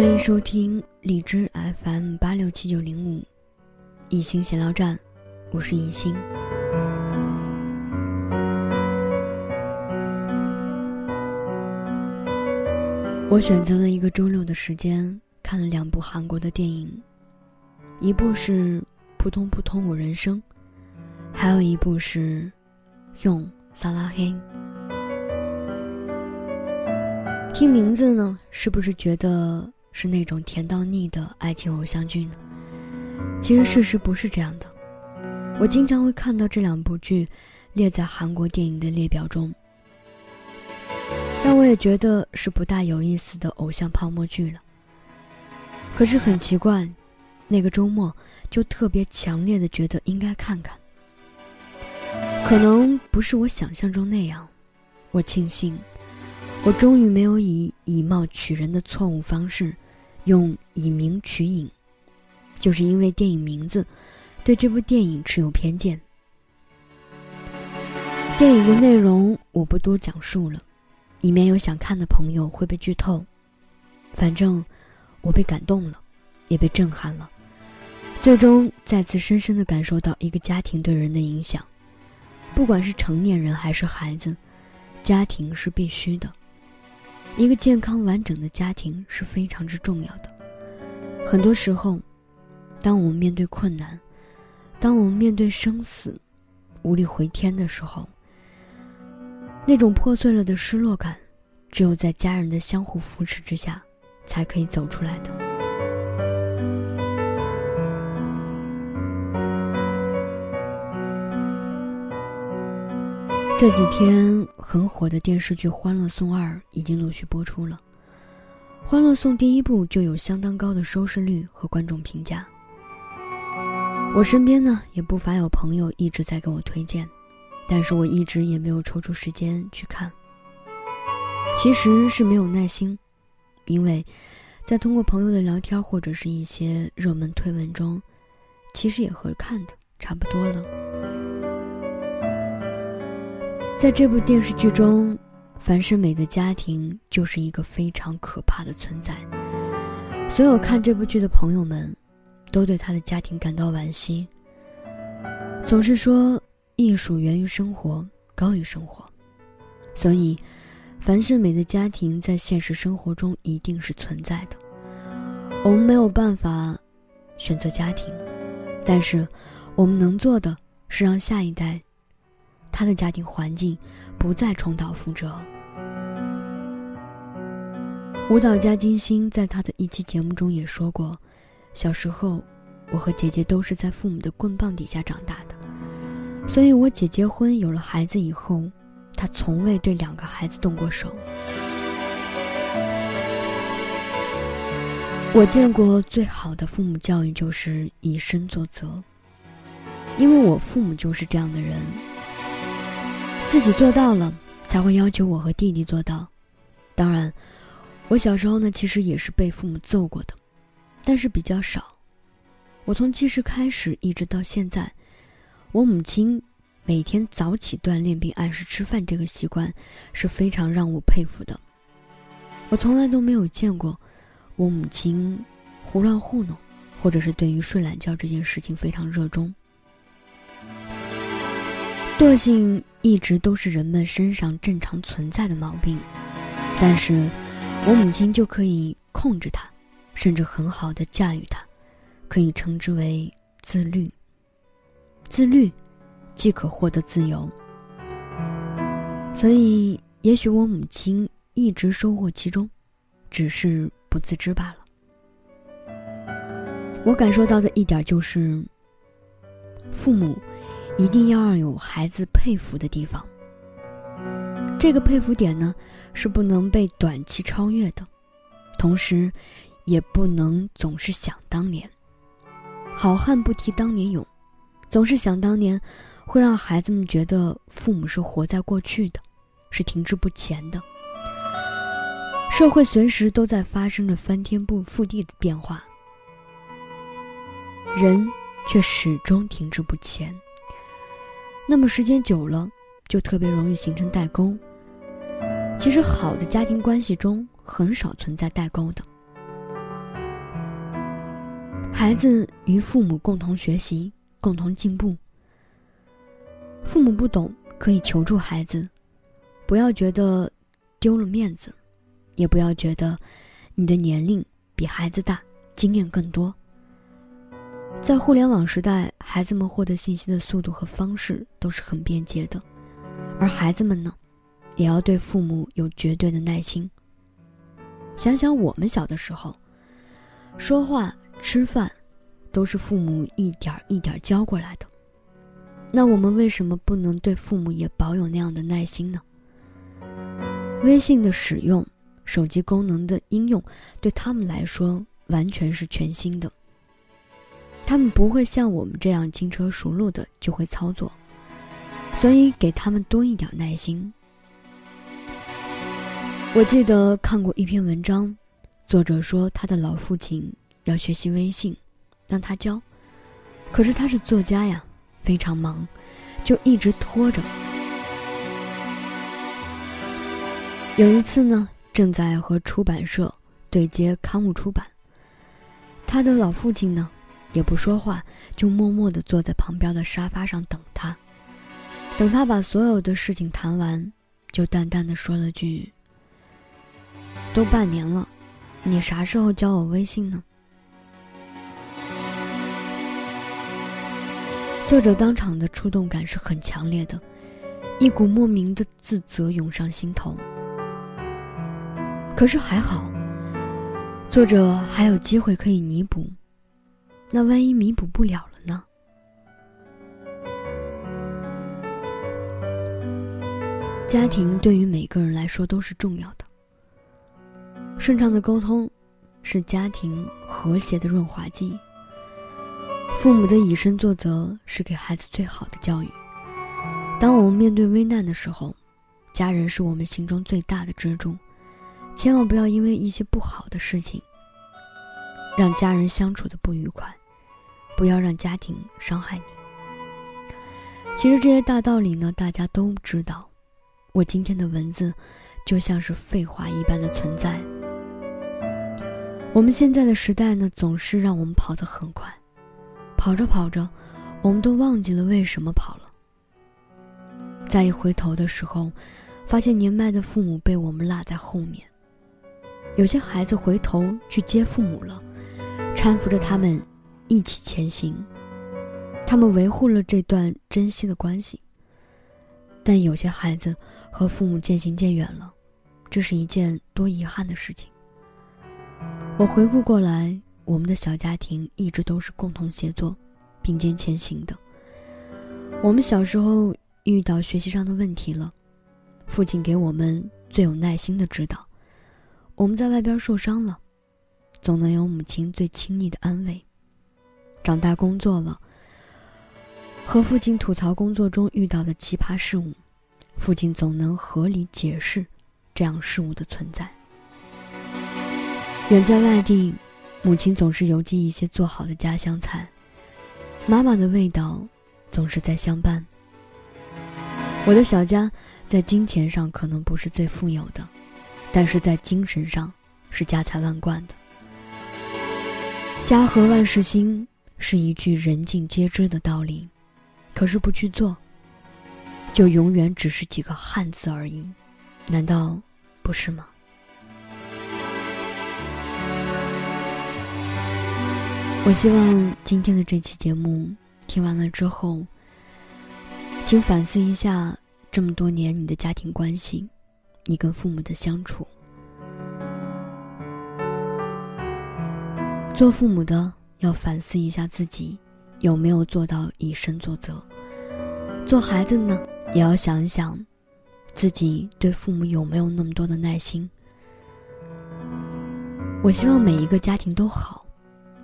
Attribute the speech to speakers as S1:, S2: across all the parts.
S1: 欢迎收听荔枝 FM 八六七九零五，一星闲聊站，我是一心。我选择了一个周六的时间，看了两部韩国的电影，一部是《扑通扑通我人生》，还有一部是《用萨拉黑》。听名字呢，是不是觉得是那种甜到腻的爱情偶像剧呢？其实事实不是这样的。我经常会看到这两部剧列在韩国电影的列表中。但我也觉得是不大有意思的偶像泡沫剧了。可是很奇怪，那个周末就特别强烈的觉得应该看看。可能不是我想象中那样，我庆幸，我终于没有以以貌取人的错误方式，用以名取影，就是因为电影名字，对这部电影持有偏见。电影的内容我不多讲述了。以免有想看的朋友会被剧透。反正我被感动了，也被震撼了，最终再次深深的感受到一个家庭对人的影响。不管是成年人还是孩子，家庭是必须的。一个健康完整的家庭是非常之重要的。很多时候，当我们面对困难，当我们面对生死，无力回天的时候。那种破碎了的失落感，只有在家人的相互扶持之下，才可以走出来的。这几天很火的电视剧《欢乐颂二》已经陆续播出了，《欢乐颂》第一部就有相当高的收视率和观众评价。我身边呢，也不乏有朋友一直在给我推荐。但是我一直也没有抽出时间去看。其实是没有耐心，因为，在通过朋友的聊天或者是一些热门推文中，其实也和看的差不多了。在这部电视剧中，樊胜美的家庭就是一个非常可怕的存在。所有看这部剧的朋友们，都对她的家庭感到惋惜，总是说。艺术源于生活，高于生活，所以，樊胜美的家庭在现实生活中一定是存在的。我们没有办法选择家庭，但是我们能做的是让下一代，他的家庭环境不再重蹈覆辙。舞蹈家金星在他的一期节目中也说过：“小时候，我和姐姐都是在父母的棍棒底下长大的。”所以，我姐结婚有了孩子以后，她从未对两个孩子动过手。我见过最好的父母教育就是以身作则，因为我父母就是这样的人，自己做到了才会要求我和弟弟做到。当然，我小时候呢，其实也是被父母揍过的，但是比较少。我从记事开始一直到现在。我母亲每天早起锻炼并按时吃饭这个习惯是非常让我佩服的。我从来都没有见过我母亲胡乱糊弄，或者是对于睡懒觉这件事情非常热衷。惰性一直都是人们身上正常存在的毛病，但是我母亲就可以控制它，甚至很好的驾驭它，可以称之为自律。自律，即可获得自由。所以，也许我母亲一直收获其中，只是不自知罢了。我感受到的一点就是，父母一定要让有孩子佩服的地方。这个佩服点呢，是不能被短期超越的，同时，也不能总是想当年。好汉不提当年勇。总是想当年，会让孩子们觉得父母是活在过去的，是停滞不前的。社会随时都在发生着翻天不覆地的变化，人却始终停滞不前。那么时间久了，就特别容易形成代沟。其实好的家庭关系中很少存在代沟的，孩子与父母共同学习，共同进步。父母不懂，可以求助孩子，不要觉得丢了面子，也不要觉得你的年龄比孩子大，经验更多。在互联网时代，孩子们获得信息的速度和方式都是很便捷的，而孩子们呢，也要对父母有绝对的耐心。想想我们小的时候，说话、吃饭，都是父母一点一点教过来的。那我们为什么不能对父母也保有那样的耐心呢？微信的使用，手机功能的应用，对他们来说完全是全新的。他们不会像我们这样轻车熟路的就会操作，所以给他们多一点耐心。我记得看过一篇文章，作者说他的老父亲要学习微信，让他教，可是他是作家呀。非常忙，就一直拖着。有一次呢，正在和出版社对接刊物出版，他的老父亲呢，也不说话，就默默地坐在旁边的沙发上等他。等他把所有的事情谈完，就淡淡的说了句：“都半年了，你啥时候教我微信呢？”作者当场的触动感是很强烈的，一股莫名的自责涌上心头。可是还好，作者还有机会可以弥补。那万一弥补不了了呢？家庭对于每个人来说都是重要的，顺畅的沟通是家庭和谐的润滑剂。父母的以身作则是给孩子最好的教育。当我们面对危难的时候，家人是我们心中最大的支柱。千万不要因为一些不好的事情，让家人相处的不愉快，不要让家庭伤害你。其实这些大道理呢，大家都知道。我今天的文字，就像是废话一般的存在。我们现在的时代呢，总是让我们跑得很快。跑着跑着，我们都忘记了为什么跑了。再一回头的时候，发现年迈的父母被我们落在后面。有些孩子回头去接父母了，搀扶着他们一起前行，他们维护了这段珍惜的关系。但有些孩子和父母渐行渐远了，这是一件多遗憾的事情。我回顾过来。我们的小家庭一直都是共同协作、并肩前行的。我们小时候遇到学习上的问题了，父亲给我们最有耐心的指导；我们在外边受伤了，总能有母亲最亲昵的安慰。长大工作了，和父亲吐槽工作中遇到的奇葩事物，父亲总能合理解释这样事物的存在。远在外地。母亲总是邮寄一些做好的家乡菜，妈妈的味道总是在相伴。我的小家在金钱上可能不是最富有的，但是在精神上是家财万贯的。家和万事兴是一句人尽皆知的道理，可是不去做，就永远只是几个汉字而已，难道不是吗？我希望今天的这期节目听完了之后，请反思一下这么多年你的家庭关系，你跟父母的相处。做父母的要反思一下自己有没有做到以身作则；做孩子呢，也要想一想自己对父母有没有那么多的耐心。我希望每一个家庭都好。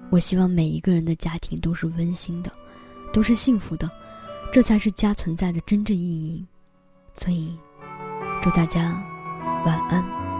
S1: 我希望每一个人的家庭都是温馨的，都是幸福的，这才是家存在的真正意义。所以，祝大家晚安。